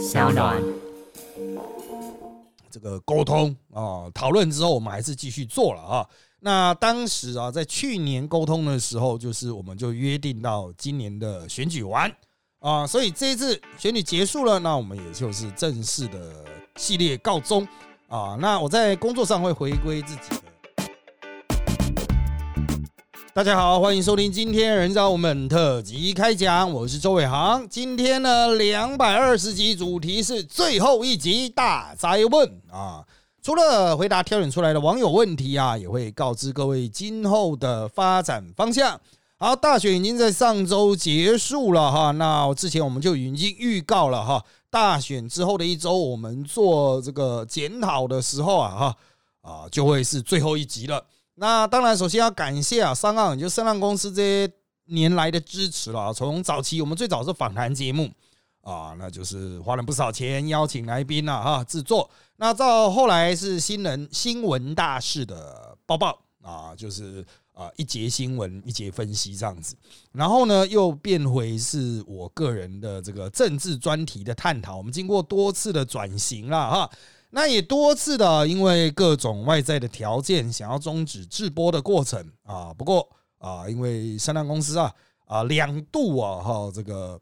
小暖。这个沟通啊，讨论之后，我们还是继续做了啊。那当时啊，在去年沟通的时候，就是我们就约定到今年的选举完啊，所以这一次选举结束了，那我们也就是正式的系列告终啊。那我在工作上会回归自己的。大家好，欢迎收听今天人造我们特辑开讲，我是周伟航。今天呢，两百二十集主题是最后一集大灾问啊。除了回答挑选出来的网友问题啊，也会告知各位今后的发展方向。好，大选已经在上周结束了哈，那之前我们就已经预告了哈，大选之后的一周，我们做这个检讨的时候啊哈啊，就会是最后一集了。那当然，首先要感谢啊，三岸就声浪公司这些年来的支持了。从早期我们最早是访谈节目啊，那就是花了不少钱邀请来宾啊哈制作。那到后来是新人新闻大事的报报啊，就是啊一节新闻一节分析这样子。然后呢，又变回是我个人的这个政治专题的探讨。我们经过多次的转型了哈。那也多次的因为各种外在的条件，想要终止直播的过程啊。不过啊，因为三大公司啊啊两度啊哈这个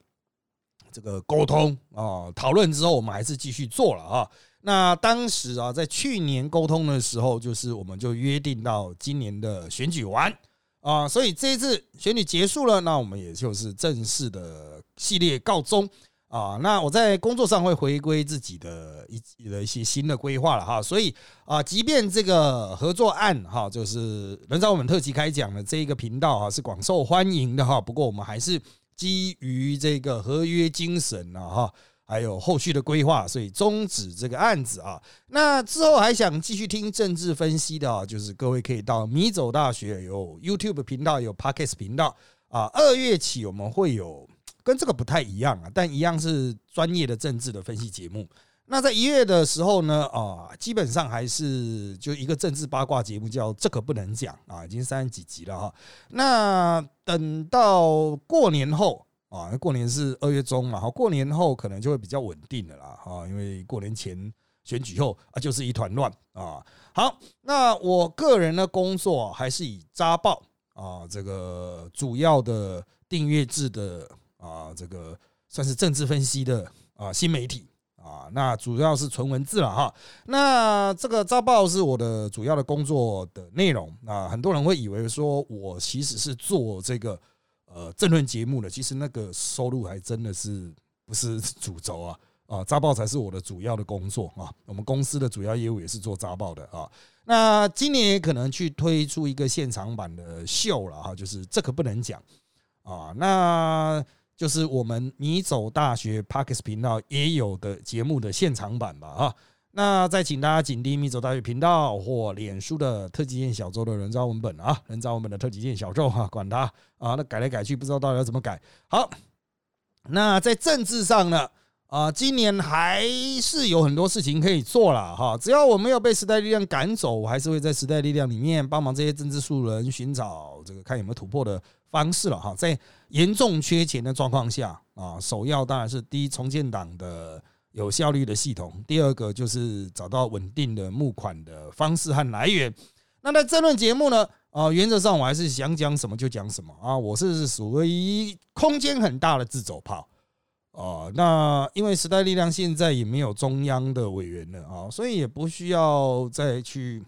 这个沟通啊讨论之后，我们还是继续做了啊。那当时啊，在去年沟通的时候，就是我们就约定到今年的选举完啊，所以这一次选举结束了，那我们也就是正式的系列告终。啊，那我在工作上会回归自己的一的一些新的规划了哈，所以啊，即便这个合作案哈，就是人造我们特辑开讲的这一个频道啊，是广受欢迎的哈，不过我们还是基于这个合约精神啊哈，还有后续的规划，所以终止这个案子啊。那之后还想继续听政治分析的啊，就是各位可以到米走大学有 YouTube 频道，有 Podcast 频道啊。二月起我们会有。跟这个不太一样啊，但一样是专业的政治的分析节目。那在一月的时候呢，啊，基本上还是就一个政治八卦节目，叫这可不能讲啊，已经三十几集了哈。那等到过年后啊，过年是二月中嘛，好，过年后可能就会比较稳定的啦，哈，因为过年前选举后啊，就是一团乱啊。好，那我个人的工作还是以扎报啊，这个主要的订阅制的。啊，这个算是政治分析的啊新媒体啊，那主要是纯文字了哈。那这个招报是我的主要的工作的内容啊，很多人会以为说我其实是做这个呃政论节目的，其实那个收入还真的是不是主轴啊啊，扎报才是我的主要的工作啊。我们公司的主要业务也是做扎报的啊。那今年也可能去推出一个现场版的秀了哈，就是这可不能讲啊。那就是我们米走大学 Parkes 频道也有的节目的现场版吧啊，那再请大家紧盯米走大学频道或脸书的特级键小周的人造文本啊，人造文本的特级键小周哈，管他啊，那改来改去不知道到底要怎么改。好，那在政治上呢啊，今年还是有很多事情可以做了哈，只要我没有被时代力量赶走，我还是会在时代力量里面帮忙这些政治素人寻找这个看有没有突破的。方式了哈，在严重缺钱的状况下啊，首要当然是第一重建党的有效率的系统，第二个就是找到稳定的募款的方式和来源。那在这论节目呢啊，原则上我还是想讲什么就讲什么啊，我是属于空间很大的自走炮啊。那因为时代力量现在也没有中央的委员了啊，所以也不需要再去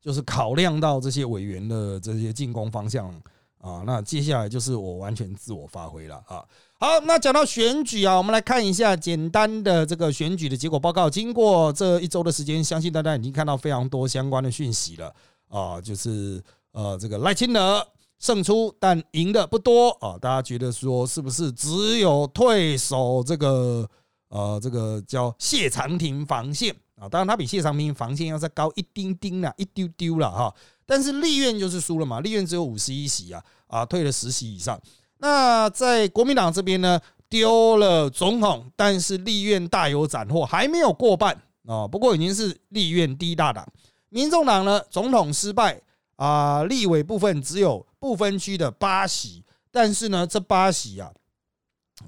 就是考量到这些委员的这些进攻方向。啊，那接下来就是我完全自我发挥了啊。好，那讲到选举啊，我们来看一下简单的这个选举的结果报告。经过这一周的时间，相信大家已经看到非常多相关的讯息了啊。就是呃，这个赖清德胜出，但赢的不多啊。大家觉得说是不是只有退守这个呃这个叫谢长廷防线啊？当然，他比谢长廷防线要再高一丁丁了，一丢丢了哈。但是立院就是输了嘛，立院只有五十一席啊，啊退了十席以上。那在国民党这边呢，丢了总统，但是立院大有斩获，还没有过半啊。不过已经是立院第一大党。民众党呢，总统失败啊，立委部分只有不分区的八席，但是呢，这八席啊，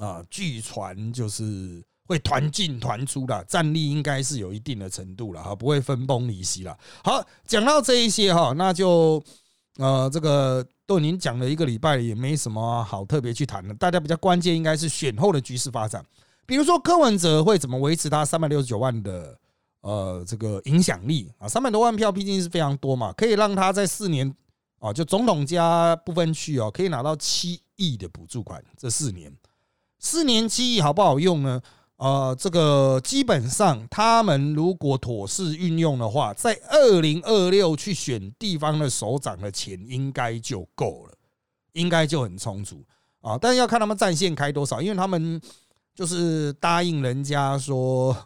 啊据传就是会团进团出的，战力应该是有一定的程度了哈，不会分崩离析了。好，讲到这一些哈，那就呃，这个都已经讲了一个礼拜，也没什么好特别去谈的。大家比较关键应该是选后的局势发展，比如说柯文哲会怎么维持他三百六十九万的呃这个影响力啊？三百多万票毕竟是非常多嘛，可以让他在四年啊，就总统加部分区哦，可以拿到七亿的补助款，这四年四年七亿好不好用呢？呃，这个基本上，他们如果妥适运用的话，在二零二六去选地方的首长的钱，应该就够了，应该就很充足啊。但是要看他们战线开多少，因为他们就是答应人家说，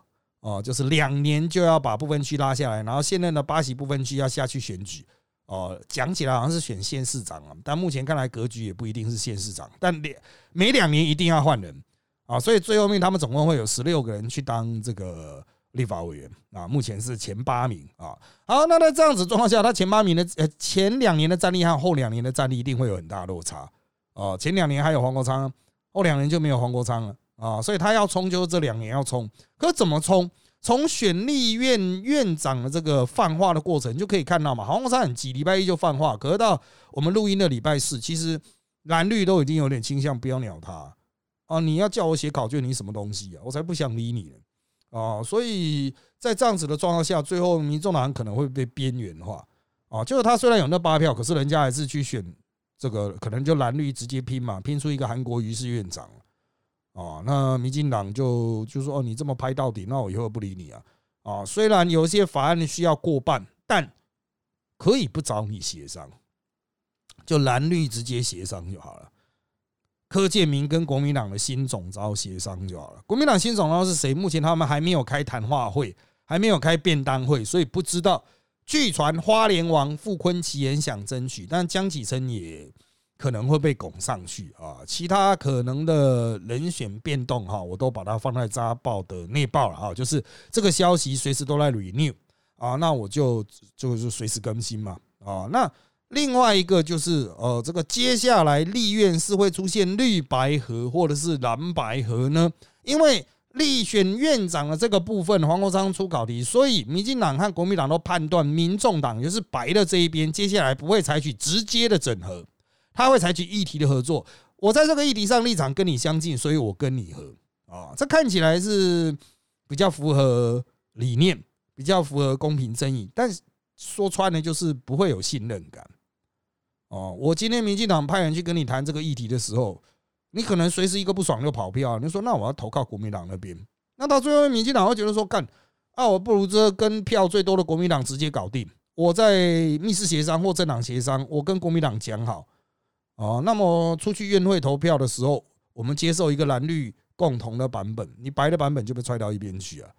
哦，就是两年就要把部分区拉下来，然后现在的巴西部分区要下去选举，哦，讲起来好像是选县市长啊，但目前看来格局也不一定是县市长，但两每两年一定要换人。啊，所以最后面他们总共会有十六个人去当这个立法委员啊，目前是前八名啊。好，那在这样子状况下，他前八名的呃前两年的战力和后两年的战力一定会有很大落差啊。前两年还有黄国昌，后两年就没有黄国昌了啊。所以他要冲，就是这两年要冲。可怎么冲？从选立院院长的这个泛化的过程就可以看到嘛。黄国昌很急，礼拜一就泛化，可是到我们录音的礼拜四，其实蓝绿都已经有点倾向不要鸟他。啊！你要叫我写考卷，你什么东西啊？我才不想理你呢！啊，所以在这样子的状况下，最后民众党可能会被边缘化啊。就是他虽然有那八票，可是人家还是去选这个，可能就蓝绿直接拼嘛，拼出一个韩国瑜是院长啊。那民进党就就说：“哦，你这么拍到底，那我以后不理你啊！”啊，虽然有一些法案需要过半，但可以不找你协商，就蓝绿直接协商就好了。柯建明跟国民党的新总召协商就好了。国民党新总召是谁？目前他们还没有开谈话会，还没有开便当会，所以不知道。据传花莲王傅坤奇也想争取，但江启臣也可能会被拱上去啊。其他可能的人选变动哈，我都把它放在扎报的内报了啊。就是这个消息随时都在 renew 啊，那我就就是随时更新嘛啊。那另外一个就是，呃，这个接下来立院是会出现绿白合或者是蓝白合呢？因为立选院长的这个部分，黄国昌出考题，所以民进党和国民党都判断，民众党就是白的这一边，接下来不会采取直接的整合，他会采取议题的合作。我在这个议题上立场跟你相近，所以我跟你合啊，这看起来是比较符合理念，比较符合公平正义，但是说穿了就是不会有信任感。哦，我今天民进党派人去跟你谈这个议题的时候，你可能随时一个不爽就跑票。你说那我要投靠国民党那边，那到最后民进党会觉得说干啊，我不如这跟票最多的国民党直接搞定。我在密室协商或政党协商，我跟国民党讲好哦。那么出去院会投票的时候，我们接受一个蓝绿共同的版本，你白的版本就被踹到一边去啊！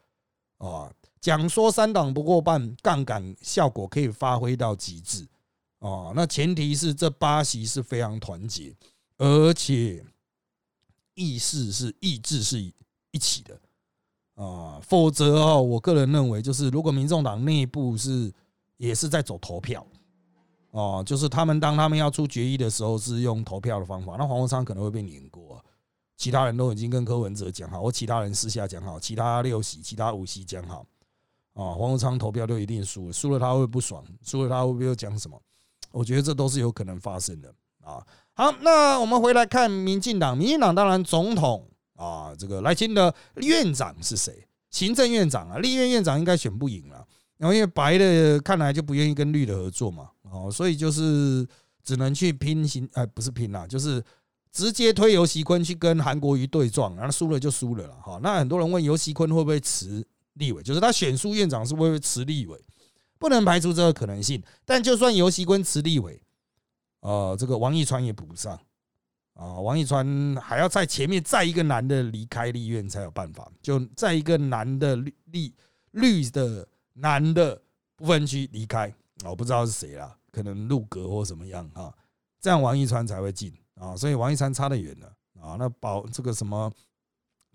啊，讲说三党不过半，杠杆效果可以发挥到极致。哦，那前提是这八席是非常团结，而且意识是意志是一起的。啊，否则哦，我个人认为就是如果民众党内部是也是在走投票。哦，就是他们当他们要出决议的时候是用投票的方法，那黄国昌可能会被碾过，其他人都已经跟柯文哲讲好，或其他人私下讲好，其他六席、其他五席讲好。啊，黄国昌投票就一定输，输了他会不爽，输了他会不会讲什么？我觉得这都是有可能发生的啊。好，那我们回来看民进党，民进党当然总统啊，这个来清的院长是谁？行政院长啊，立院院长应该选不赢了。然后因为白的看来就不愿意跟绿的合作嘛，哦，所以就是只能去拼行，哎，不是拼啦，就是直接推尤熙坤去跟韩国瑜对撞，然后输了就输了了。哈，那很多人问尤熙坤会不会辞立委，就是他选输院长是不会辞立委？不能排除这个可能性，但就算尤熙坤辞立委，呃，这个王义川也补不上啊。王义川还要在前面再一个男的离开立院才有办法，就再一个男的绿绿的男的部分区离开，我不知道是谁啦，可能入阁或怎么样啊，这样王义川才会进啊。所以王义川差得远了啊。那保这个什么？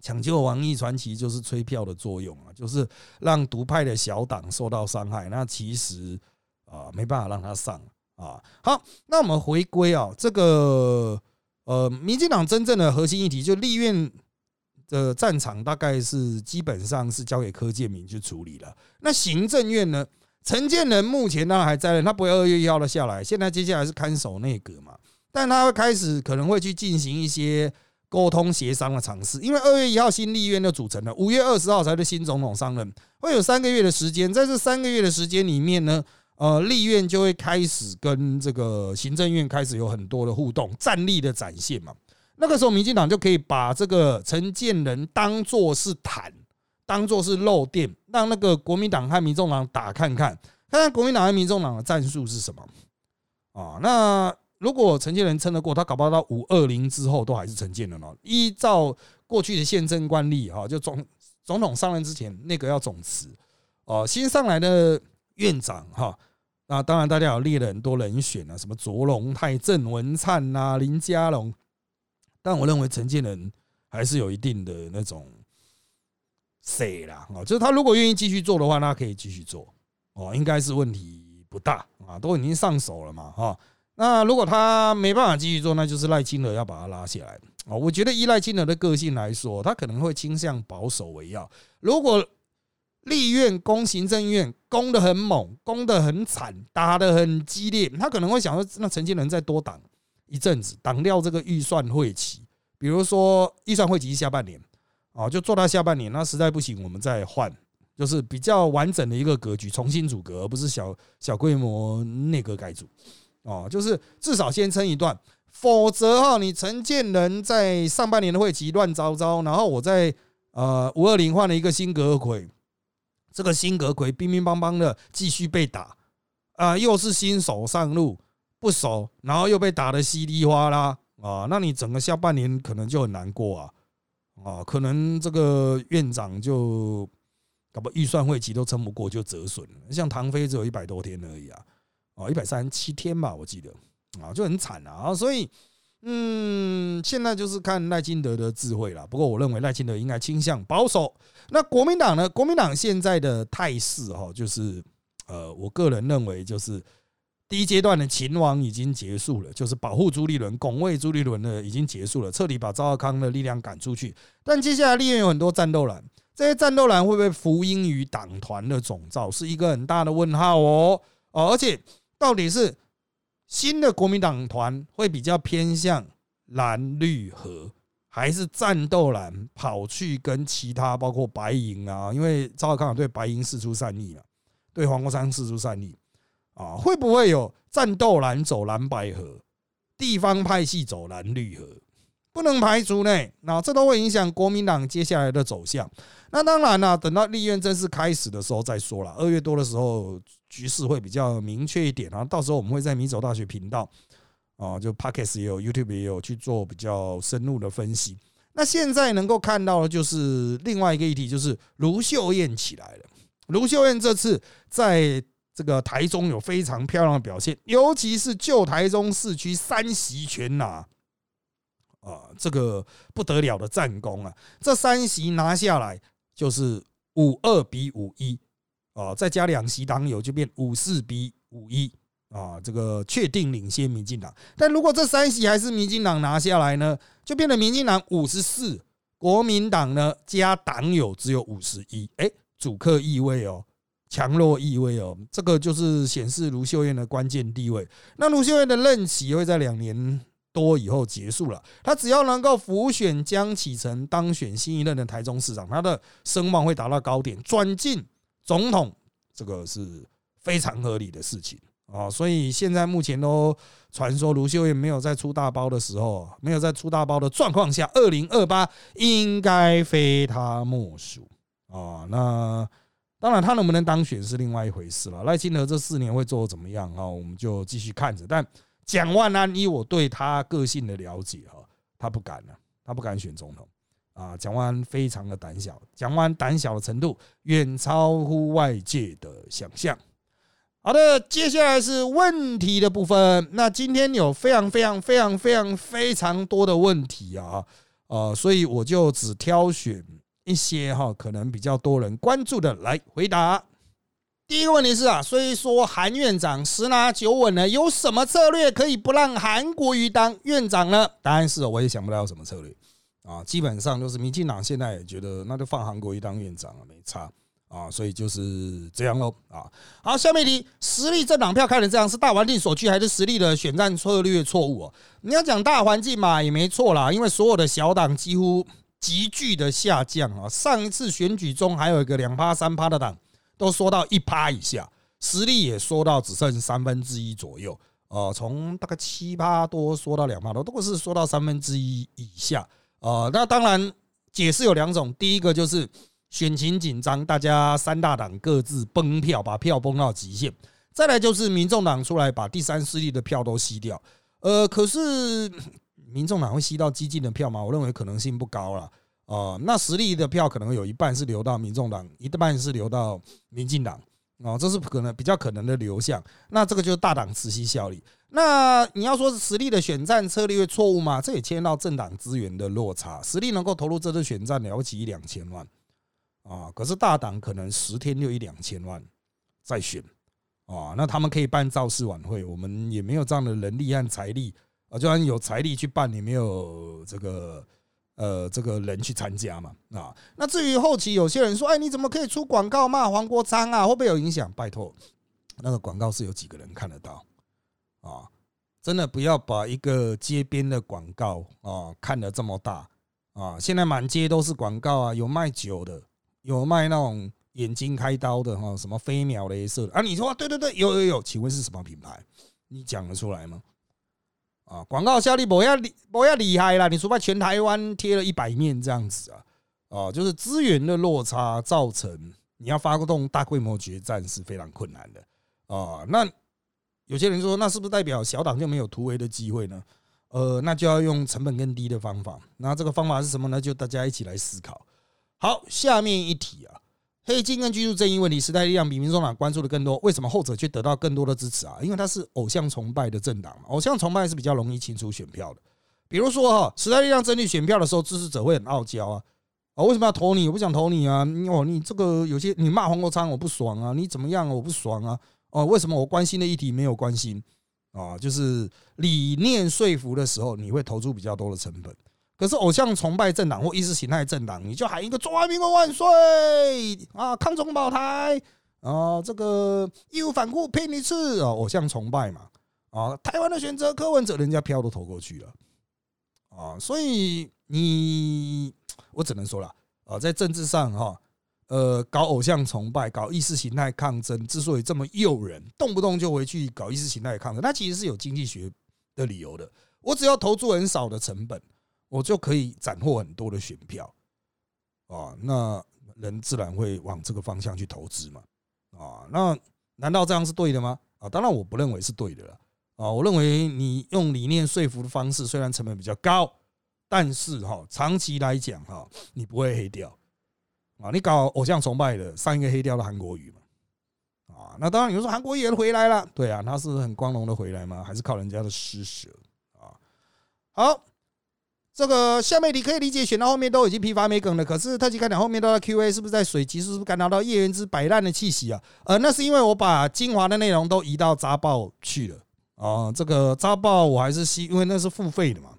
抢救王毅传奇就是催票的作用啊，就是让独派的小党受到伤害。那其实啊，没办法让他上啊。好，那我们回归啊，这个呃，民进党真正的核心议题就立院的战场大概是基本上是交给柯建明去处理了。那行政院呢？陈建仁目前当然还在，他不会二月一号的下来。现在接下来是看守内阁嘛，但他会开始可能会去进行一些沟通协商的尝试。因为二月一号新立院就组成了，五月二十号才是新总统上任，会有三个月的时间。在这三个月的时间里面呢，呃，立院就会开始跟这个行政院开始有很多的互动、战力的展现嘛。那个时候，民进党就可以把这个陈建仁当做是坦。当做是漏电，让那个国民党和民众党打看看，看看国民党和民众党的战术是什么啊？那如果陈建仁撑得过，他搞不好到五二零之后都还是陈建仁哦。依照过去的宪政惯例哈，就总总统上任之前那个要总辞哦。新上来的院长哈，那当然大家有列了很多人选啊，什么卓荣泰、郑文灿呐、林佳龙，但我认为陈建仁还是有一定的那种。谁啦？哦，就是他如果愿意继续做的话，那可以继续做哦，应该是问题不大啊，都已经上手了嘛，哈。那如果他没办法继续做，那就是赖清德要把他拉下来哦。我觉得依赖清德的个性来说，他可能会倾向保守为要。如果立院攻行政院攻的很猛，攻的很惨，打的很激烈，他可能会想说，那陈建仁再多挡一阵子，挡掉这个预算会期，比如说预算会期下半年。哦，就做到下半年，那实在不行，我们再换，就是比较完整的一个格局，重新组阁，而不是小小规模内阁改组。哦，就是至少先撑一段，否则哈，你陈建仁在上半年的会期乱糟糟，然后我在呃五二零换了一个新格魁，这个新格魁乒乒乓乓的继续被打啊，又是新手上路不熟，然后又被打的稀里哗啦啊，那你整个下半年可能就很难过啊。啊，可能这个院长就搞不预算会期都撑不过，就折损了。像唐飞只有一百多天而已啊，啊，一百三十七天吧，我记得啊，就很惨啊。所以，嗯，现在就是看赖清德的智慧了。不过，我认为赖清德应该倾向保守。那国民党呢？国民党现在的态势哈，就是呃，我个人认为就是。第一阶段的秦王已经结束了，就是保护朱立伦、拱卫朱立伦的已经结束了，彻底把赵少康的力量赶出去。但接下来立院有很多战斗蓝，这些战斗蓝会不会福音于党团的总召，是一个很大的问号哦。哦，而且到底是新的国民党团会比较偏向蓝绿合，还是战斗蓝跑去跟其他包括白银啊？因为赵康对白银示出善意嘛，对黄国昌示出善意。啊，会不会有战斗蓝走蓝白河，地方派系走蓝绿河？不能排除呢。那这都会影响国民党接下来的走向。那当然了，等到立院正式开始的时候再说了。二月多的时候，局势会比较明确一点啊。到时候我们会在米走大学频道啊，就 Pockets 也有，YouTube 也有去做比较深入的分析。那现在能够看到的就是另外一个议题，就是卢秀燕起来了。卢秀燕这次在。这个台中有非常漂亮的表现，尤其是旧台中市区三席全拿，啊，这个不得了的战功啊！这三席拿下来就是五二比五一啊，再加两席党友就变五四比五一啊，这个确定领先民进党。但如果这三席还是民进党拿下来呢，就变成民进党五十四，国民党呢加党友只有五十一，哎，主客意味哦。强弱意味哦，这个就是显示卢秀燕的关键地位。那卢秀燕的任期会在两年多以后结束了，她只要能够辅选江启臣当选新一任的台中市长，她的声望会达到高点，转进总统，这个是非常合理的事情啊。所以现在目前都传说卢秀燕没有在出大包的时候，没有在出大包的状况下，二零二八应该非他莫属啊。那。当然，他能不能当选是另外一回事了。赖清德这四年会做怎么样啊？我们就继续看着。但蒋万安，以我对他个性的了解哈，他不敢了，他不敢选总统啊。蒋万安非常的胆小，蒋万安胆小的程度远超乎外界的想象。好的，接下来是问题的部分。那今天有非常非常非常非常非常多的问题啊，呃，所以我就只挑选。一些哈可能比较多人关注的来回答。第一个问题是啊，虽说韩院长十拿九稳呢，有什么策略可以不让韩国瑜当院长呢？答案是，我也想不到有什么策略。啊，基本上都是民进党现在也觉得那就放韩国瑜当院长了，没差啊，所以就是这样喽啊。好，下面一题，实力政党票看成这样，是大环境所趋，还是实力的选战策略错误？哦，你要讲大环境嘛，也没错啦，因为所有的小党几乎急剧的下降啊。上一次选举中还有一个两趴三趴的党，都缩到一趴以下，实力也缩到只剩三分之一左右。呃，从大概七八多缩到两趴多，都是缩到三分之一以下。呃，那当然解释有两种，第一个就是选情紧张，大家三大党各自崩票，把票崩到极限；再来就是民众党出来把第三势力的票都吸掉。呃，可是民众党会吸到激进的票吗？我认为可能性不高了。呃，那实力的票可能有一半是流到民众党，一半是流到民进党。哦，这是可能比较可能的流向，那这个就是大党磁吸效力。那你要说是实力的选战策略错误吗？这也牵到政党资源的落差。实力能够投入这次选战了不起一两千万啊，可是大党可能十天就一两千万再选啊，那他们可以办造势晚会，我们也没有这样的能力和财力啊，就算有财力去办，也没有这个。呃，这个人去参加嘛啊？那至于后期有些人说，哎，你怎么可以出广告骂黄国昌啊？会不会有影响？拜托，那个广告是有几个人看得到啊？真的不要把一个街边的广告啊看得这么大啊！现在满街都是广告啊，有卖酒的，有卖那种眼睛开刀的哈，什么飞秒镭射的啊？你说对对对，有有有，请问是什么品牌？你讲得出来吗？啊，广告效力不要厉不要厉害啦！你除非全台湾贴了一百面这样子啊，哦，就是资源的落差造成你要发动大规模决战是非常困难的啊。那有些人说，那是不是代表小党就没有突围的机会呢？呃，那就要用成本更低的方法。那这个方法是什么呢？就大家一起来思考。好，下面一题啊。黑金跟居住正义问题，时代力量比民众党关注的更多，为什么后者却得到更多的支持啊？因为他是偶像崇拜的政党嘛，偶像崇拜是比较容易清出选票的。比如说哈，时代力量整理选票的时候，支持者会很傲娇啊，啊，为什么要投你？我不想投你啊！哦，你这个有些你骂黄国昌我不爽啊，你怎么样我不爽啊？哦，为什么我关心的议题没有关心啊？就是理念说服的时候，你会投出比较多的成本。可是偶像崇拜政党或意识形态政党，你就喊一个“中华民国万岁”啊，抗中保台啊，这个义无反顾拼一次啊，偶像崇拜嘛啊，台湾的选择柯文哲，人家票都投过去了啊，所以你我只能说了啊，在政治上哈，呃，搞偶像崇拜、搞意识形态抗争，之所以这么诱人，动不动就回去搞意识形态抗争，那其实是有经济学的理由的。我只要投注很少的成本。我就可以斩获很多的选票，啊，那人自然会往这个方向去投资嘛，啊，那难道这样是对的吗？啊，当然我不认为是对的了，啊，我认为你用理念说服的方式，虽然成本比较高，但是哈，长期来讲哈，你不会黑掉，啊，你搞偶像崇拜的，上一个黑掉的韩国瑜嘛，啊，那当然有人说韩国也回来了，对啊，他是很光荣的回来吗？还是靠人家的施舍啊？好。这个下面你可以理解，选到后面都已经疲乏没梗了。可是特级开讲后面都要 Q&A，是不是在水集？是不是感受到叶元之摆烂的气息啊？呃，那是因为我把精华的内容都移到扎报去了啊。这个扎报我还是希，因为那是付费的嘛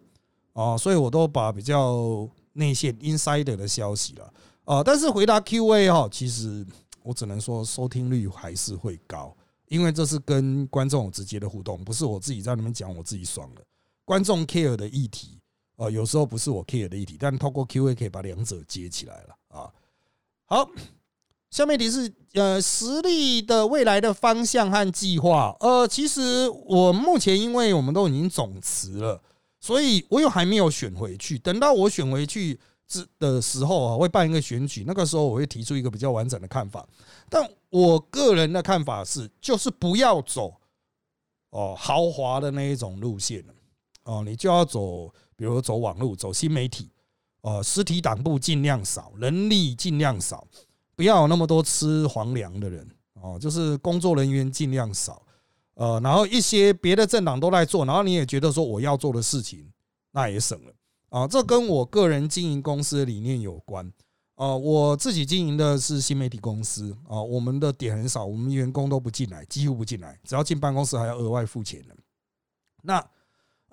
啊，所以我都把比较内线 insider 的消息了啊。但是回答 Q&A 哈，其实我只能说收听率还是会高，因为这是跟观众直接的互动，不是我自己在那边讲我自己爽的。观众 care 的议题。哦，有时候不是我 care 的议题，但透过 Q&A 可以把两者接起来了啊。好，下面题是呃实力的未来的方向和计划。呃，其实我目前因为我们都已经总辞了，所以我又还没有选回去。等到我选回去之的时候啊，会办一个选举，那个时候我会提出一个比较完整的看法。但我个人的看法是，就是不要走哦豪华的那一种路线哦，你就要走。比如走网络、走新媒体，呃，实体党部尽量少，人力尽量少，不要那么多吃皇粮的人哦，就是工作人员尽量少，呃，然后一些别的政党都在做，然后你也觉得说我要做的事情，那也省了啊。这跟我个人经营公司的理念有关啊。我自己经营的是新媒体公司啊，我们的点很少，我们员工都不进来，几乎不进来，只要进办公室还要额外付钱的。那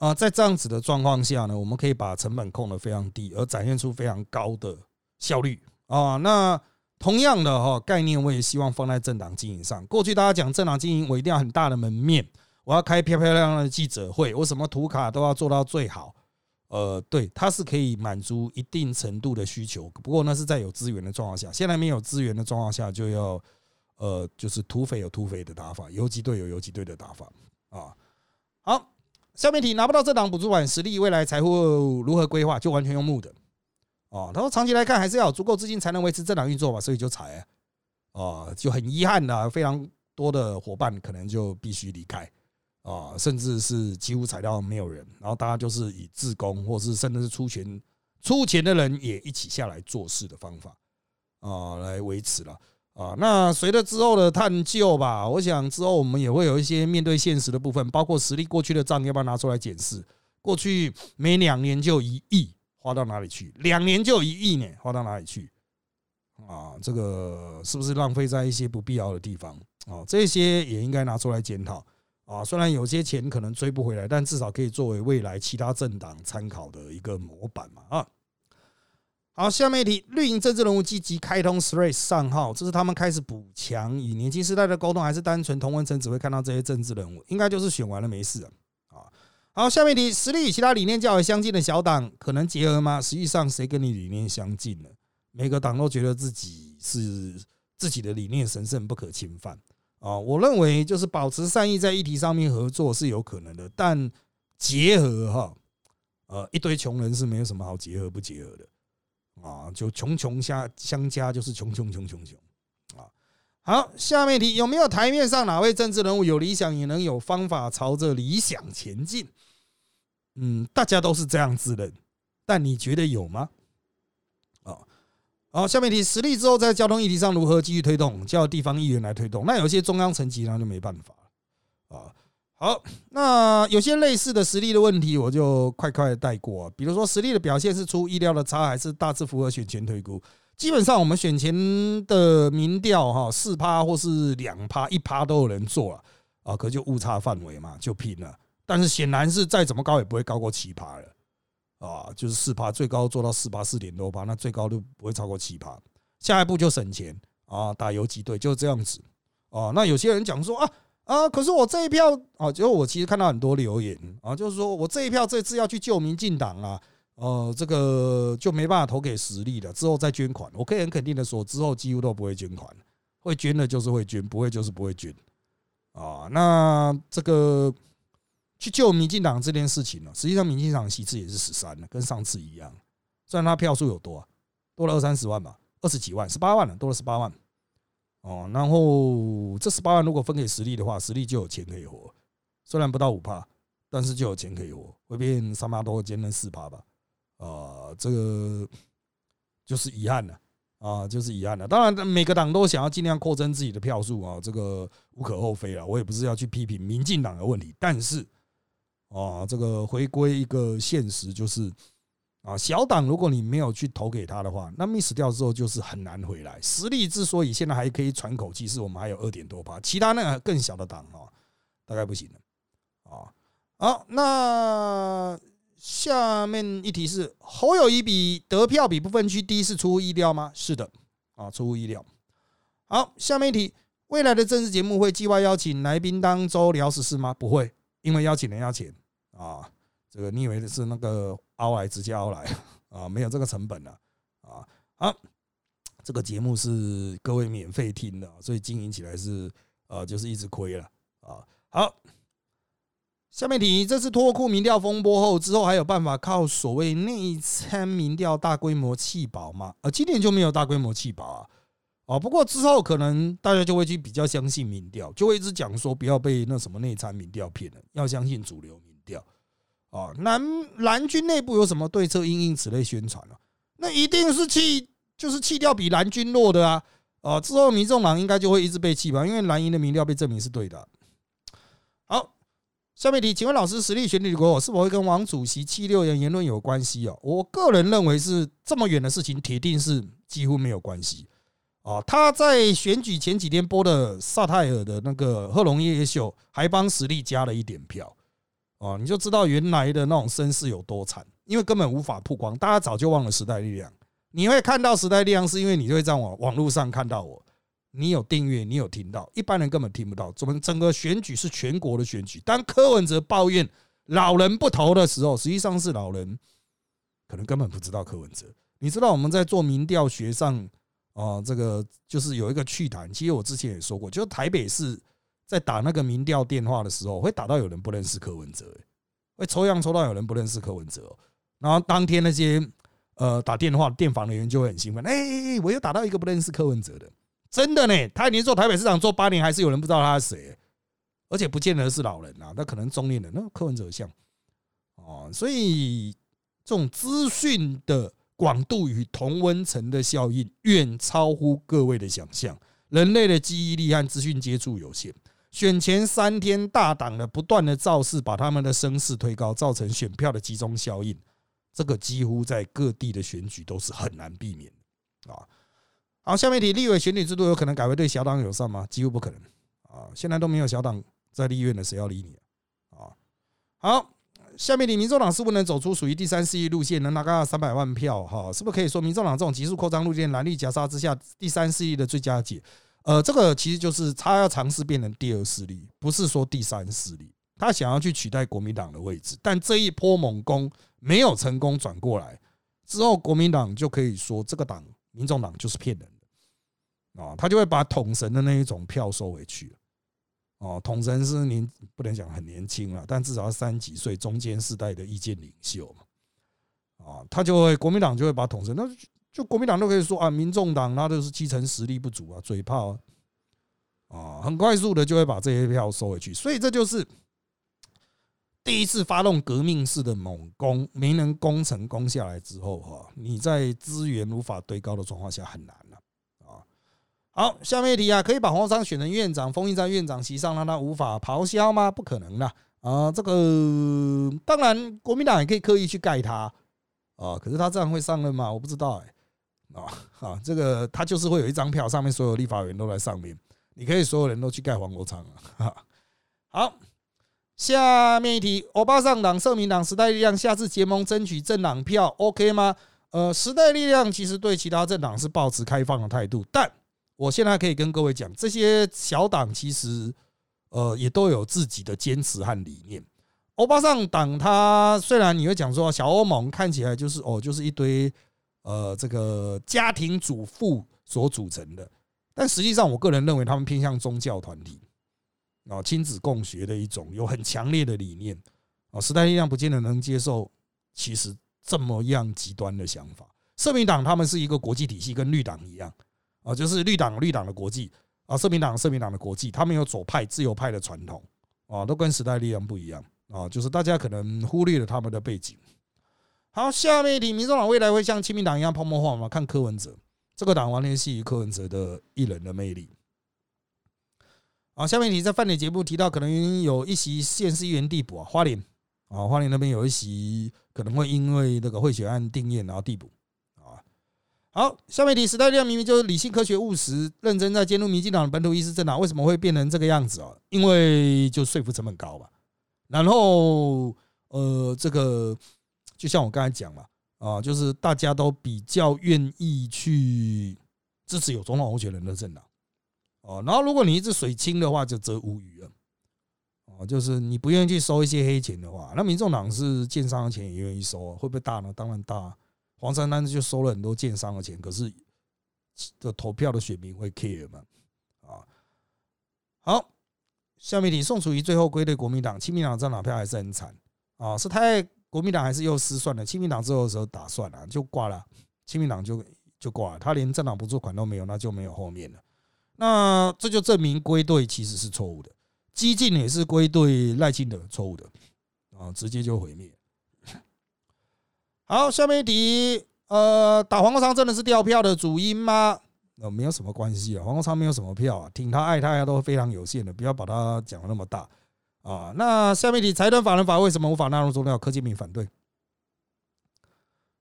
啊，在这样子的状况下呢，我们可以把成本控得非常低，而展现出非常高的效率啊。那同样的哈概念，我也希望放在政党经营上。过去大家讲政党经营，我一定要很大的门面，我要开漂漂亮亮的记者会，我什么图卡都要做到最好。呃，对，它是可以满足一定程度的需求，不过那是在有资源的状况下。现在没有资源的状况下，就要呃，就是土匪有土匪的打法，游击队有游击队的打法啊。好，下面题拿不到这档补助款，实力未来财富如何规划，就完全用木的。哦，他说长期来看还是要有足够资金才能维持政党运作嘛，所以就裁。哦，就很遗憾的，非常多的伙伴可能就必须离开。啊，甚至是几乎裁到没有人，然后大家就是以自工，或是甚至是出钱出钱的人也一起下来做事的方法啊，来维持了啊。那随着之后的探究吧，我想之后我们也会有一些面对现实的部分，包括实力过去的账要不要拿出来检视？过去每两年就一亿花到哪里去？两年就一亿呢，花到哪里去？啊，这个是不是浪费在一些不必要的地方？啊，这些也应该拿出来检讨。啊，虽然有些钱可能追不回来，但至少可以作为未来其他政党参考的一个模板嘛。啊，好，下面一题，绿营政治人物积极开通 Threads 账号，这是他们开始补强与年轻时代的沟通，还是单纯同文层只会看到这些政治人物？应该就是选完了没事啊。好，下面一题，实力与其他理念较为相近的小党可能结合吗？实际上，谁跟你理念相近呢？每个党都觉得自己是自己的理念神圣不可侵犯。啊，我认为就是保持善意，在议题上面合作是有可能的，但结合哈，呃，一堆穷人是没有什么好结合不结合的啊，就穷穷相相加就是穷穷穷穷穷啊。好，下面一题有没有台面上哪位政治人物有理想也能有方法朝着理想前进？嗯，大家都是这样子的，但你觉得有吗？啊好，下面题实力之后，在交通议题上如何继续推动？叫地方议员来推动。那有些中央层级那就没办法了啊。好，那有些类似的实力的问题，我就快快带过。比如说，实力的表现是出意料的差，还是大致符合选前推估？基本上，我们选前的民调哈，四趴或是两趴、一趴都有人做了啊，可就误差范围嘛，就拼了。但是显然是再怎么高也不会高过七趴了。啊，就是四趴，最高做到四趴四点多趴，那最高都不会超过七趴。下一步就省钱啊，打游击队就这样子啊。那有些人讲说啊啊，可是我这一票啊，就我其实看到很多留言啊，就是说我这一票这次要去救民进党啊，呃，这个就没办法投给实力了，之后再捐款。我可以很肯定的说，之后几乎都不会捐款，会捐的就是会捐，不会就是不会捐啊。那这个。去救民进党这件事情呢，实际上民进党席次也是十三了，跟上次一样。虽然他票数有多，多了二三十万吧，二十几万，十八万了，多了十八万。哦，然后这十八万如果分给实力的话，实力就有钱可以活。虽然不到五趴，但是就有钱可以活，会变三八多，兼任四趴吧。啊，这个就是遗憾了啊，就是遗憾了。当然，每个党都想要尽量扩增自己的票数啊，这个无可厚非啊。我也不是要去批评民进党的问题，但是。啊，这个回归一个现实就是，啊，小党如果你没有去投给他的话，那 miss 掉之后就是很难回来。实力之所以现在还可以喘口气，是我们还有二点多趴，其他那个更小的党啊，大概不行了。啊，好，那下面一题是侯友谊比得票比不分区低是出乎意料吗？是的，啊，出乎意料。好，下面一题，未来的政治节目会计划邀请来宾当周聊时事吗？不会，因为邀请人要钱。啊，这个你以为是那个凹来直接凹来 啊？没有这个成本了啊！好，这个节目是各位免费听的，所以经营起来是呃，就是一直亏了啊。好，下面题，这次脱库民调风波后之后，还有办法靠所谓内参民调大规模弃保吗？啊，今年就没有大规模弃保啊。啊，不过之后可能大家就会去比较相信民调，就会一直讲说不要被那什么内参民调骗了，要相信主流民。调啊！蓝蓝军内部有什么对策？因应此类宣传了，那一定是弃，就是弃掉比蓝军弱的啊！啊，之后民众党应该就会一直被弃吧？因为蓝营的民调被证明是对的。好，下面题，请问老师，实力选举国是否会跟王主席七六言言论有关系啊？我个人认为是这么远的事情，铁定是几乎没有关系啊！他在选举前几天播的萨泰尔的那个贺龙夜夜秀，还帮实力加了一点票。哦，你就知道原来的那种声势有多惨，因为根本无法曝光，大家早就忘了时代力量。你会看到时代力量，是因为你会在网网络上看到我，你有订阅，你有听到，一般人根本听不到。怎么整个选举是全国的选举？当柯文哲抱怨老人不投的时候，实际上是老人可能根本不知道柯文哲。你知道我们在做民调学上啊，这个就是有一个趣谈。其实我之前也说过，就是台北市。在打那个民调电话的时候，会打到有人不认识柯文哲，会抽样抽到有人不认识柯文哲，然后当天那些呃打电话电访的人就会很兴奋，哎，我又打到一个不认识柯文哲的，真的呢，他已经做台北市长做八年，还是有人不知道他是谁，而且不见得是老人啊，那可能中年人，那柯文哲像哦，所以这种资讯的广度与同温层的效应远超乎各位的想象，人类的记忆力和资讯接触有限。选前三天，大党的不断的造势，把他们的声势推高，造成选票的集中效应。这个几乎在各地的选举都是很难避免的啊。好，下面题：立委选举制度有可能改为对小党友善吗？几乎不可能啊！现在都没有小党在立院的，谁要理你啊？好，下面题：民众党是不能走出属于第三势力路线，能拿个三百万票？哈，是不是可以说民众党这种急速扩张路线，蓝绿夹杀之下，第三势力的最佳解？呃，这个其实就是他要尝试变成第二势力，不是说第三势力。他想要去取代国民党的位置，但这一波猛攻没有成功转过来之后，国民党就可以说这个党，民众党就是骗人的啊，他就会把统神的那一种票收回去。哦，统神是年不能讲很年轻了，但至少三几岁，中间世代的意见领袖嘛。啊，他就会国民党就会把统神那。就国民党都可以说啊，民众党那都是基层实力不足啊，嘴炮啊，很快速的就会把这些票收回去。所以这就是第一次发动革命式的猛攻，没能攻成攻下来之后哈，你在资源无法堆高的状况下很难了啊。好，下面一题啊，可以把黄商选成院长，封印在院长席上，让他无法咆哮吗？不可能的啊。这个当然，国民党也可以刻意去盖他啊，可是他这样会上任吗？我不知道哎。啊啊，这个他就是会有一张票，上面所有立法员都在上面，你可以所有人都去盖黄国昌啊。好，下面一题，欧巴上党、社民党、时代力量下次结盟争取政党票，OK 吗？呃，时代力量其实对其他政党是保持开放的态度，但我现在可以跟各位讲，这些小党其实呃也都有自己的坚持和理念。欧巴上党他虽然你会讲说小欧盟看起来就是哦就是一堆。呃，这个家庭主妇所组成的，但实际上，我个人认为他们偏向宗教团体啊，亲子共学的一种，有很强烈的理念啊。时代力量不见得能接受，其实这么样极端的想法。社民党他们是一个国际体系，跟绿党一样啊，就是绿党绿党的国际啊，社民党社民党的国际，他们有左派、自由派的传统啊，都跟时代力量不一样啊，就是大家可能忽略了他们的背景。好，下面一题：民众党未来会像亲民党一样泡沫化吗？看柯文哲，这个党完全系于柯文哲的一人的魅力。好，下面一题在饭点节目提到，可能有一席县市议员递补啊，花莲啊，花莲那边有一席可能会因为那个贿选案定验然后递补啊。好，下面一题：时代力量明明就是理性、科学、务实、认真在监督民进党的本土意识政党，为什么会变成这个样子啊？因为就说服成本高吧。然后呃，这个。就像我刚才讲嘛，啊，就是大家都比较愿意去支持有总统候选人的政党，哦，然后如果你一直水清的话，就则无语了，哦，就是你不愿意去收一些黑钱的话，那民众党是建商的钱也愿意收，会不会大呢？当然大，黄珊珊就收了很多建商的钱，可是的投票的选民会 care 吗？啊，好，下面题，宋楚瑜最后归队国民党，亲民党占哪票还是很惨啊，是太。国民党还是又失算了，亲民党之后的时候打算了，就挂了，亲民党就就挂了，他连政党补助款都没有，那就没有后面了。那这就证明归队其实是错误的，激进也是归队赖清德错误的啊，直接就毁灭。好，下面一题，呃，打黄国昌真的是掉票的主因吗？呃，没有什么关系啊，黄国昌没有什么票啊，挺他爱他都非常有限的，不要把他讲的那么大。啊，那下面题财团法人法为什么无法纳入中料？柯建明反对。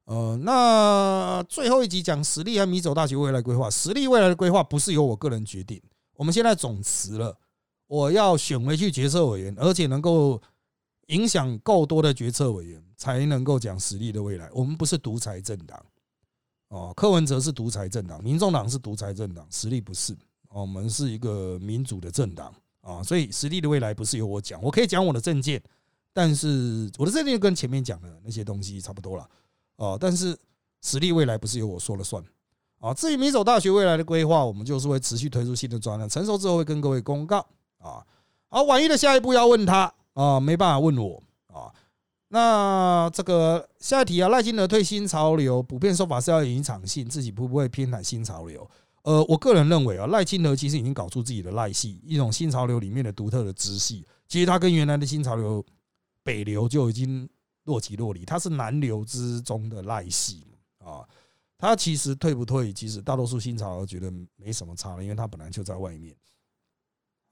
呃，那最后一集讲实力和米走大学未来规划，实力未来的规划不是由我个人决定。我们现在总辞了，我要选回去决策委员，而且能够影响够多的决策委员，才能够讲实力的未来。我们不是独裁政党哦，柯文哲是独裁政党，民众党是独裁政党，实力不是。我们是一个民主的政党啊，所以实力的未来不是由我讲，我可以讲我的证件，但是我的证件跟前面讲的那些东西差不多了哦。但是实力未来不是由我说了算啊。至于民走大学未来的规划，我们就是会持续推出新的专案，成熟之后会跟各位公告啊。好，婉玉的下一步要问他啊，没办法问我啊。那这个下一题啊，赖清德退新潮流，普遍说法是要引一场戏，自己会不会偏袒新潮流？呃，我个人认为啊，赖清德其实已经搞出自己的赖系，一种新潮流里面的独特的支系。其实他跟原来的新潮流北流就已经若即若离，他是南流之中的赖系啊。他其实退不退，其实大多数新潮流觉得没什么差了，因为他本来就在外面。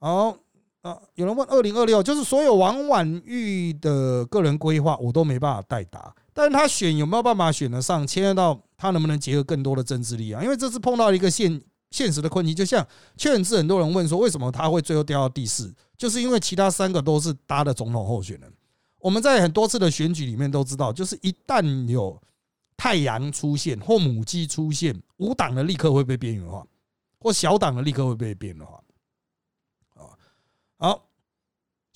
好啊，有人问二零二六，就是所有王婉玉的个人规划，我都没办法代答。但是他选有没有办法选得上，牵涉到。他能不能结合更多的政治力量？因为这次碰到一个现现实的困境，就像确实很多人问说，为什么他会最后掉到第四？就是因为其他三个都是搭的总统候选人。我们在很多次的选举里面都知道，就是一旦有太阳出现或母鸡出现，无党的立刻会被边缘化，或小党的立刻会被边缘化。啊，好。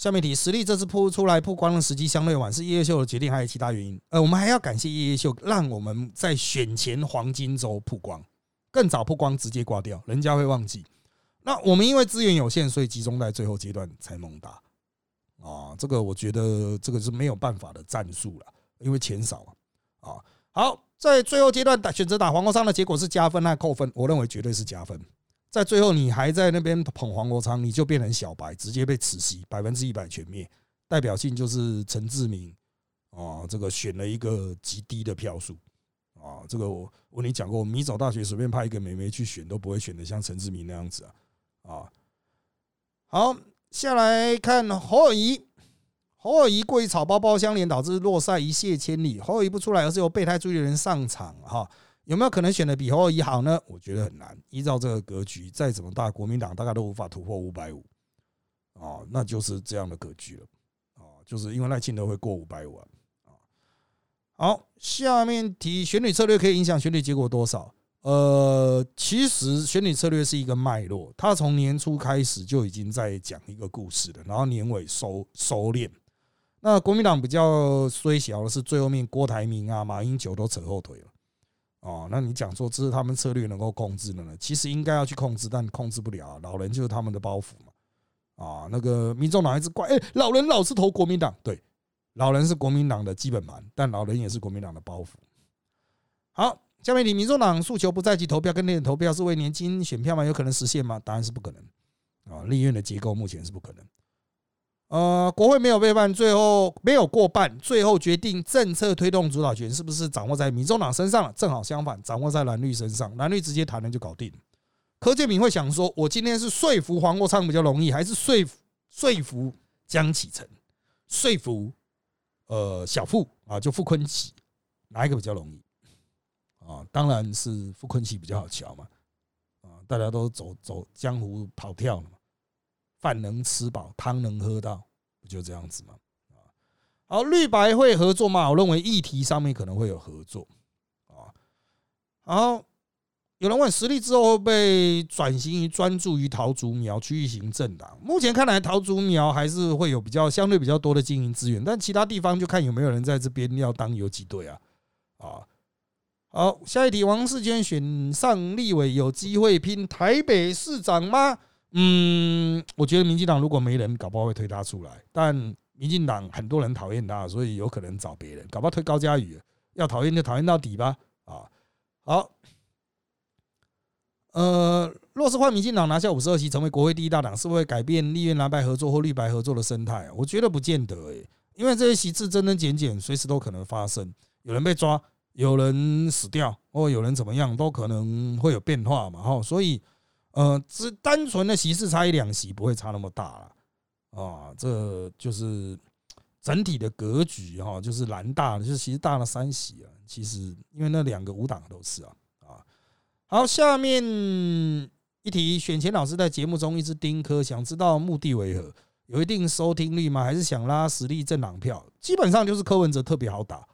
下面题，实力这次铺出来曝光的时机相对晚，是叶叶秀的决定，还有其他原因？呃，我们还要感谢叶叶秀，让我们在选前黄金周曝光，更早曝光直接挂掉，人家会忘记。那我们因为资源有限，所以集中在最后阶段才猛打。啊，这个我觉得这个是没有办法的战术了，因为钱少啊。好，在最后阶段打选择打黄国昌的结果是加分还是扣分？我认为绝对是加分。在最后，你还在那边捧黄国昌，你就变成小白，直接被此息，百分之一百全灭。代表性就是陈志明啊，这个选了一个极低的票数啊。这个我我跟你讲过，米走大学随便派一个美眉去选，都不会选的像陈志明那样子啊啊。好，下来看侯尔仪，侯尔仪过于草包包相连，导致落赛一泻千里。侯尔仪不出来，而是由备胎追的人上场哈。有没有可能选的比侯友谊好呢？我觉得很难。依照这个格局，再怎么大，国民党大概都无法突破五百五啊，那就是这样的格局了啊，就是因为赖清德会过五百五啊。好，下面提选举策略可以影响选举结果多少？呃，其实选举策略是一个脉络，他从年初开始就已经在讲一个故事了，然后年尾收收敛。那国民党比较衰小的是最后面郭台铭啊、马英九都扯后腿了。哦，那你讲说这是他们策略能够控制的呢？其实应该要去控制，但控制不了。老人就是他们的包袱嘛。啊，那个民众党一直怪，哎，老人老是投国民党，对，老人是国民党的基本盘，但老人也是国民党的包袱。好，下面你民众党诉求不在即投票跟内人投票是为年轻选票吗？有可能实现吗？答案是不可能。啊，立院的结构目前是不可能。呃，国会没有背叛，最后没有过半，最后决定政策推动主导权是不是掌握在民众党身上了？正好相反，掌握在蓝绿身上，蓝绿直接谈了就搞定。柯建明会想说，我今天是说服黄国昌比较容易，还是说服说服江启臣，说服呃小傅啊，就傅昆萁，哪一个比较容易？啊，当然是傅昆萁比较好瞧嘛。啊，大家都走走江湖跑跳嘛。饭能吃饱，汤能喝到，不就这样子吗？啊，好，绿白会合作吗？我认为议题上面可能会有合作啊。好，有人问实力之后被转型于专注于桃竹苗区域型政党。目前看来，桃竹苗还是会有比较相对比较多的经营资源，但其他地方就看有没有人在这边要当游击队啊。啊，好，下一题，王世坚选上立委有机会拼台北市长吗？嗯，我觉得民进党如果没人，搞不好会推他出来。但民进党很多人讨厌他，所以有可能找别人，搞不好推高嘉宇。要讨厌就讨厌到底吧。啊，好。呃，若是换民进党拿下五十二席，成为国会第一大党，是不是会改变立院蓝白合作或绿白合作的生态？我觉得不见得诶，因为这些席次增增减减，随时都可能发生。有人被抓，有人死掉，或有人怎么样，都可能会有变化嘛。哈，所以。呃，只单纯的席次差一两席不会差那么大了啊，这就是整体的格局哈，就是蓝大就是其实大了三席啊，其实因为那两个五党都是啊啊。好，下面一题，选前老师在节目中一直盯科，想知道目的为何？有一定收听率吗？还是想拉实力政党票？基本上就是柯文哲特别好打，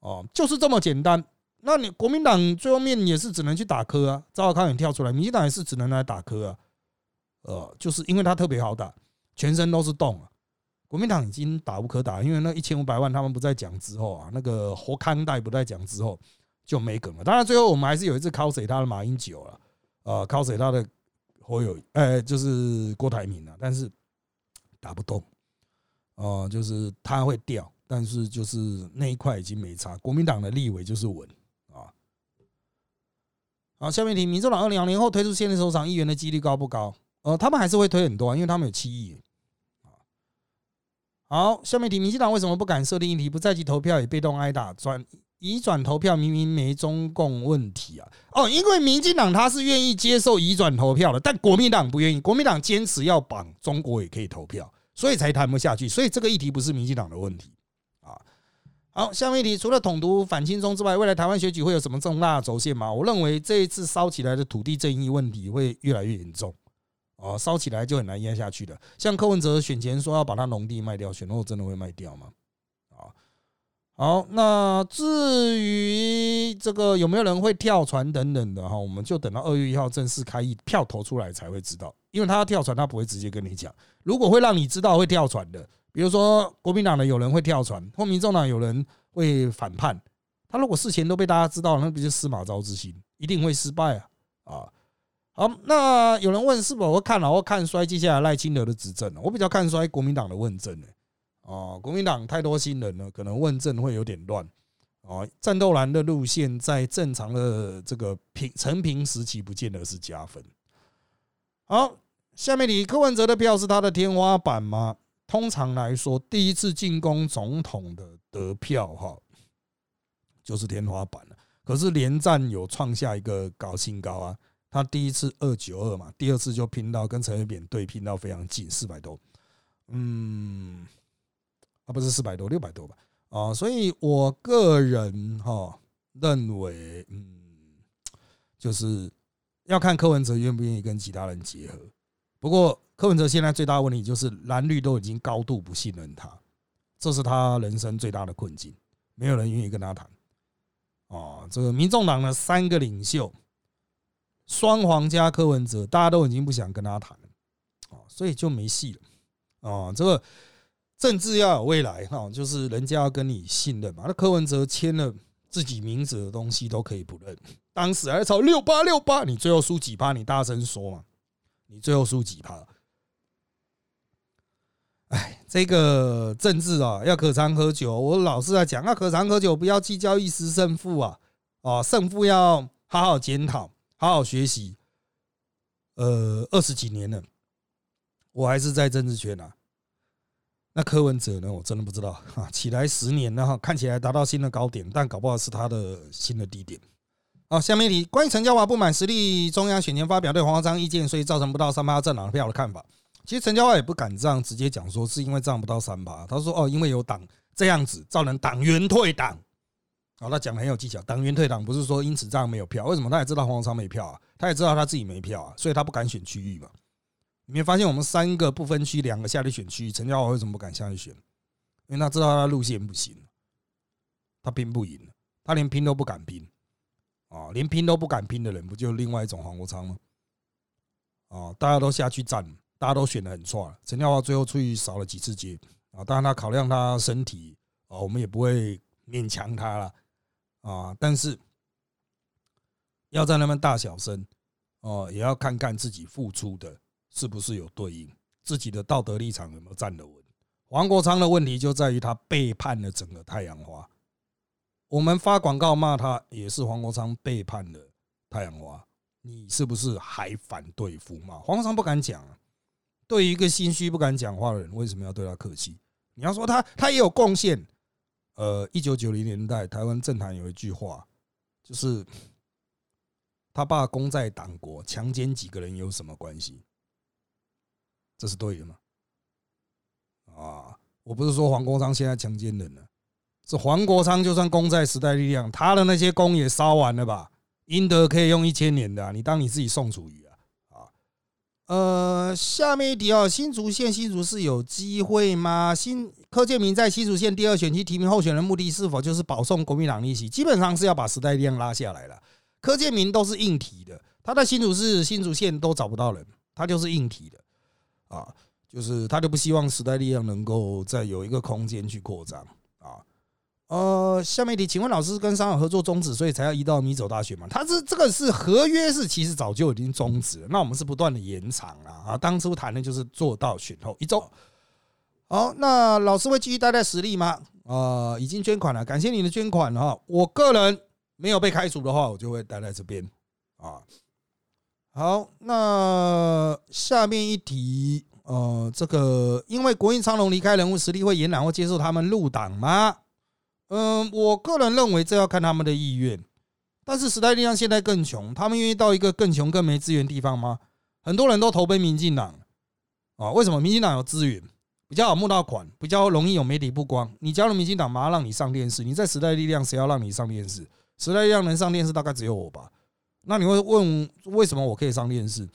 哦，就是这么简单。那你国民党最后面也是只能去打柯啊，赵少康也跳出来，民进党也是只能来打柯啊。呃，就是因为他特别好打，全身都是洞啊。国民党已经打无可打，因为那一千五百万他们不再讲之后啊，那个活康代不再讲之后就没梗了。当然最后我们还是有一次 cos 他的马英九了，呃，cos 他的侯友，呃，就是郭台铭啊，但是打不动，哦，就是他会掉，但是就是那一块已经没差。国民党的立委就是稳。好，下面题，民众党二零二年后推出现任首长议员的几率高不高？呃，他们还是会推很多，因为他们有七亿。好，下面题，民进党为什么不敢设定议题，不在籍投票也被动挨打，转移转投票明明没中共问题啊？哦，因为民进党他是愿意接受移转投票的，但国民党不愿意，国民党坚持要绑中国也可以投票，所以才谈不下去。所以这个议题不是民进党的问题。好，下面一题，除了统独反轻松之外，未来台湾选举会有什么重大轴线吗？我认为这一次烧起来的土地正义问题会越来越严重。哦，烧起来就很难压下去的。像柯文哲选前说要把他农地卖掉，选后真的会卖掉吗？啊，好，那至于这个有没有人会跳船等等的哈，我们就等到二月一号正式开议，票投出来才会知道。因为他要跳船，他不会直接跟你讲。如果会让你知道会跳船的，比如说国民党的有人会跳船，或民众党有人会反叛，他如果事前都被大家知道，那不就司马昭之心，一定会失败啊！啊。好，那有人问是否会看好或看衰接下来赖清德的执政呢？我比较看衰国民党的问政呢。哦，国民党太多新人了，可能问政会有点乱。哦，战斗蓝的路线在正常的这个平成平时期不见得是加分。好，下面你柯文哲的票是他的天花板吗？通常来说，第一次进攻总统的得票哈，就是天花板了。可是连战有创下一个高新高啊。他第一次二九二嘛，第二次就拼到跟陈水扁对拼到非常近，四百多，嗯，啊不是四百多，六百多吧，啊，所以我个人哈认为，嗯，就是要看柯文哲愿不愿意跟其他人结合。不过柯文哲现在最大的问题就是蓝绿都已经高度不信任他，这是他人生最大的困境，没有人愿意跟他谈。啊，这个民众党的三个领袖。双黄加柯文哲，大家都已经不想跟他谈了，啊，所以就没戏了，啊，这个政治要有未来哈，就是人家要跟你信任嘛。那柯文哲签了自己名字的东西都可以不认，当时还吵六八六八，你最后输几趴？你大声说嘛，你最后输几趴？哎，这个政治啊，要可长可久。我老是在讲，要可长可久，不要计较一时胜负啊，啊，胜负要好好检讨。好好学习，呃，二十几年了，我还是在政治圈啊。那柯文哲呢？我真的不知道啊。起来十年了哈，看起来达到新的高点，但搞不好是他的新的低点。好，下面一题，关于陈嘉华不满实力中央选前发表对黄国章意见，所以造成不到三八政党票的看法。其实陈嘉华也不敢这样直接讲说是因为这样不到三八，他说哦，因为有党这样子造成党员退党。哦，他讲的很有技巧。党员退党不是说因此这样没有票，为什么？他也知道黄国昌没票啊，他也知道他自己没票啊，所以他不敢选区域嘛。你没发现我们三个不分区，两个下去选区域，陈嘉华为什么不敢下去选？因为他知道他路线不行，他拼不赢，他连拼都不敢拼。啊，连拼都不敢拼的人，不就另外一种黄国昌吗？啊，大家都下去站，大家都选的很错，陈嘉华最后出去扫了几次街啊。当然他考量他身体啊，我们也不会勉强他了。啊，但是要在那边大小声哦，也要看看自己付出的是不是有对应，自己的道德立场有没有站得稳。黄国昌的问题就在于他背叛了整个太阳花。我们发广告骂他，也是黄国昌背叛了太阳花。你是不是还反对服骂？黄国昌不敢讲。对于一个心虚不敢讲话的人，为什么要对他客气？你要说他，他也有贡献。呃，一九九零年代，台湾政坛有一句话，就是他爸功在党国，强奸几个人有什么关系？这是对的吗？啊，我不是说黄国昌现在强奸人了，是黄国昌就算功在时代力量，他的那些功也烧完了吧？阴德可以用一千年的，你当你自己宋楚瑜？呃，下面一题哦，新竹县新竹市有机会吗？新柯建明在新竹县第二选区提名候选人，目的是否就是保送国民党利息？基本上是要把时代力量拉下来了。柯建明都是硬提的，他在新竹市、新竹县都找不到人，他就是硬提的啊，就是他就不希望时代力量能够再有一个空间去扩张。呃，下面一题，请问老师跟商友合作终止，所以才要移到米走大学吗？他是这个是合约是其实早就已经终止了，那我们是不断的延长了啊。当初谈的就是做到选后一周。好，那老师会继续待在实力吗？呃，已经捐款了，感谢你的捐款哈。我个人没有被开除的话，我就会待在这边啊。好，那下面一题，呃，这个因为国运昌隆离开人物实力会延揽或接受他们入党吗？嗯，我个人认为这要看他们的意愿。但是时代力量现在更穷，他们愿意到一个更穷、更没资源地方吗？很多人都投奔民进党啊？为什么？民进党有资源，比较好募到款，比较容易有媒体曝光。你加入民进党，马上让你上电视。你在时代力量，谁要让你上电视？时代力量能上电视，大概只有我吧？那你会问为什么我可以上电视？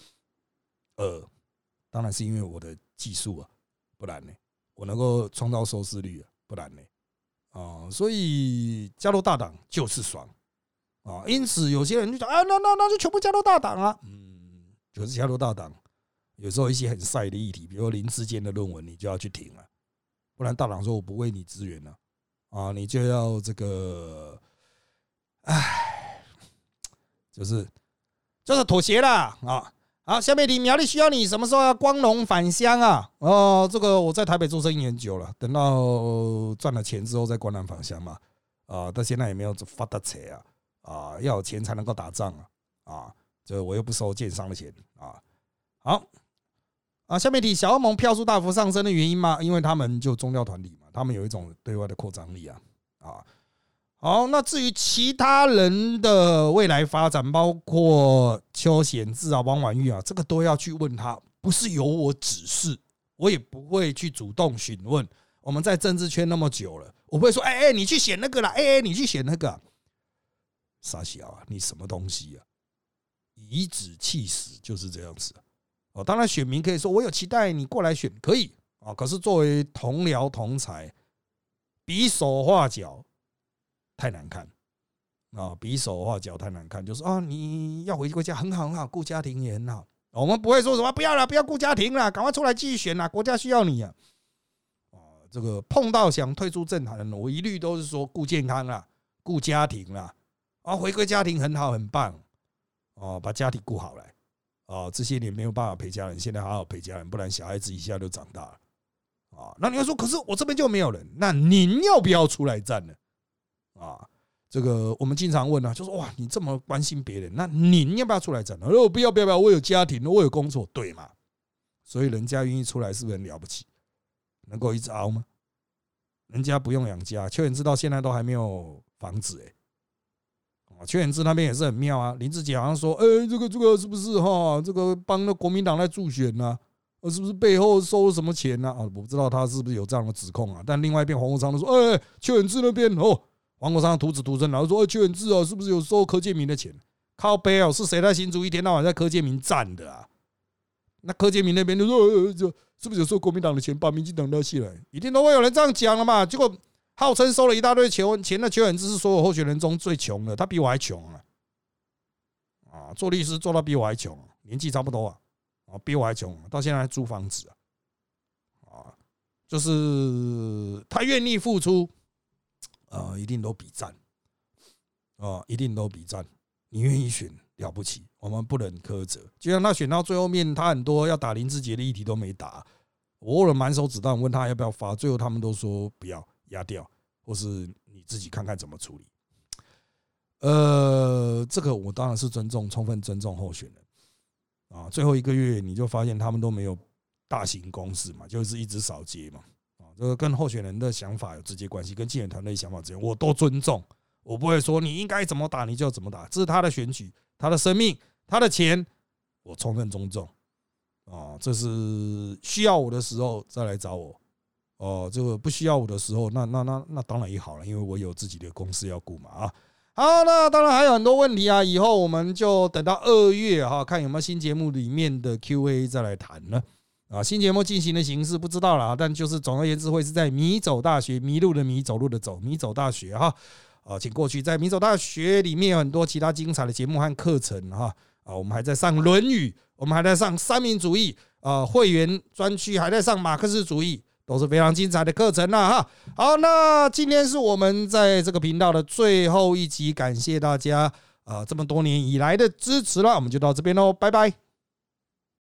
呃，当然是因为我的技术啊，不然呢？我能够创造收视率啊，不然呢？啊，所以加入大党就是爽啊！因此有些人就讲啊，那那那就全部加入大党啊！嗯，就是加入大党，有时候一些很晒的议题，比如林志坚的论文，你就要去听啊，不然大党说我不为你支援了啊，你就要这个，唉，就是就是妥协了啊！好，下面题，苗栗需要你什么时候要光荣返乡啊？哦，这个我在台北做生意很久了，等到赚了钱之后再光荣返乡嘛。啊，但现在也没有发大财啊，啊，要有钱才能够打仗啊，啊，这我又不收建商的钱啊。好，啊，下面题，小欧盟票数大幅上升的原因吗？因为他们就宗教团体嘛，他们有一种对外的扩张力啊，啊。好，那至于其他人的未来发展，包括邱显志啊、王婉玉啊，这个都要去问他，不是由我指示，我也不会去主动询问。我们在政治圈那么久了，我不会说，哎哎，你去选那个啦，哎哎，你去选那个，傻小啊，你什么东西啊？颐指气使就是这样子哦。当然，选民可以说我有期待你过来选，可以啊。可是作为同僚同才，比手画脚。太难看啊！比手画脚太难看，就是啊，你要回国家很好很好，顾家庭也很好。我们不会说什么不要了，不要顾家庭了，赶快出来继续选啊！国家需要你啊！啊，这个碰到想退出政坛的，我一律都是说顾健康啦，顾家庭啦，啊，回归家庭很好很棒哦，把家庭顾好来啊！这些年没有办法陪家人，现在好好陪家人，不然小孩子一下就长大了啊！那你要说，可是我这边就没有人，那您要不要出来站呢？啊，这个我们经常问啊，就说哇，你这么关心别人，那您要不要出来站？哦，不要不要不要，我有家庭，我有工作，对吗？所以人家愿意出来，是不是很了不起？能够一直熬吗？人家不用养家，邱远志到现在都还没有房子哎。啊，邱远志那边也是很妙啊。林志杰好像说，哎，这个这个是不是哈？这个帮那国民党在助选呢？呃，是不是背后收了什么钱呢？啊，我不知道他是不是有这样的指控啊。但另外一边黄国昌都说，哎，邱远志那边哦。王国昌徒子徒孙，然后说：“邱远志哦，是不是有收柯建明的钱？靠背哦，是谁在新竹一天到晚在柯建明站的啊？那柯建明那边就说，呃、就是不是有收国民党的钱，把民进党拉起来？一定都会有人这样讲了嘛？结果号称收了一大堆钱，钱的邱远志是所有候选人中最穷的，他比我还穷啊！啊，做律师做到比我还穷，年纪差不多啊，啊，比我还穷，到现在还租房子啊！啊，就是他愿意付出。”啊，一定都比赞，啊，一定都比赞。你愿意选了不起，我们不能苛责。就像他选到最后面，他很多要打林志杰的议题都没打，我握了满手子弹，问他要不要发，最后他们都说不要压掉，或是你自己看看怎么处理。呃，这个我当然是尊重，充分尊重候选人。啊，最后一个月你就发现他们都没有大型攻势嘛，就是一直扫街嘛。呃跟候选人的想法有直接关系，跟竞选团队想法之间，我都尊重。我不会说你应该怎么打你就怎么打，这是他的选举，他的生命，他的钱，我充分尊重。啊，这是需要我的时候再来找我。哦，这个不需要我的时候，那那那那当然也好了，因为我有自己的公司要顾嘛啊。好，那当然还有很多问题啊，以后我们就等到二月哈，看有没有新节目里面的 Q&A 再来谈了。啊，新节目进行的形式不知道了，但就是总而言之会是在迷走大学迷路的迷走路的走迷走大学哈。啊，请过去在迷走大学里面有很多其他精彩的节目和课程哈。啊，我们还在上《论语》，我们还在上三民主义，啊，会员专区还在上马克思主义，都是非常精彩的课程了哈。好，那今天是我们在这个频道的最后一集，感谢大家啊这么多年以来的支持了，我们就到这边喽，拜拜。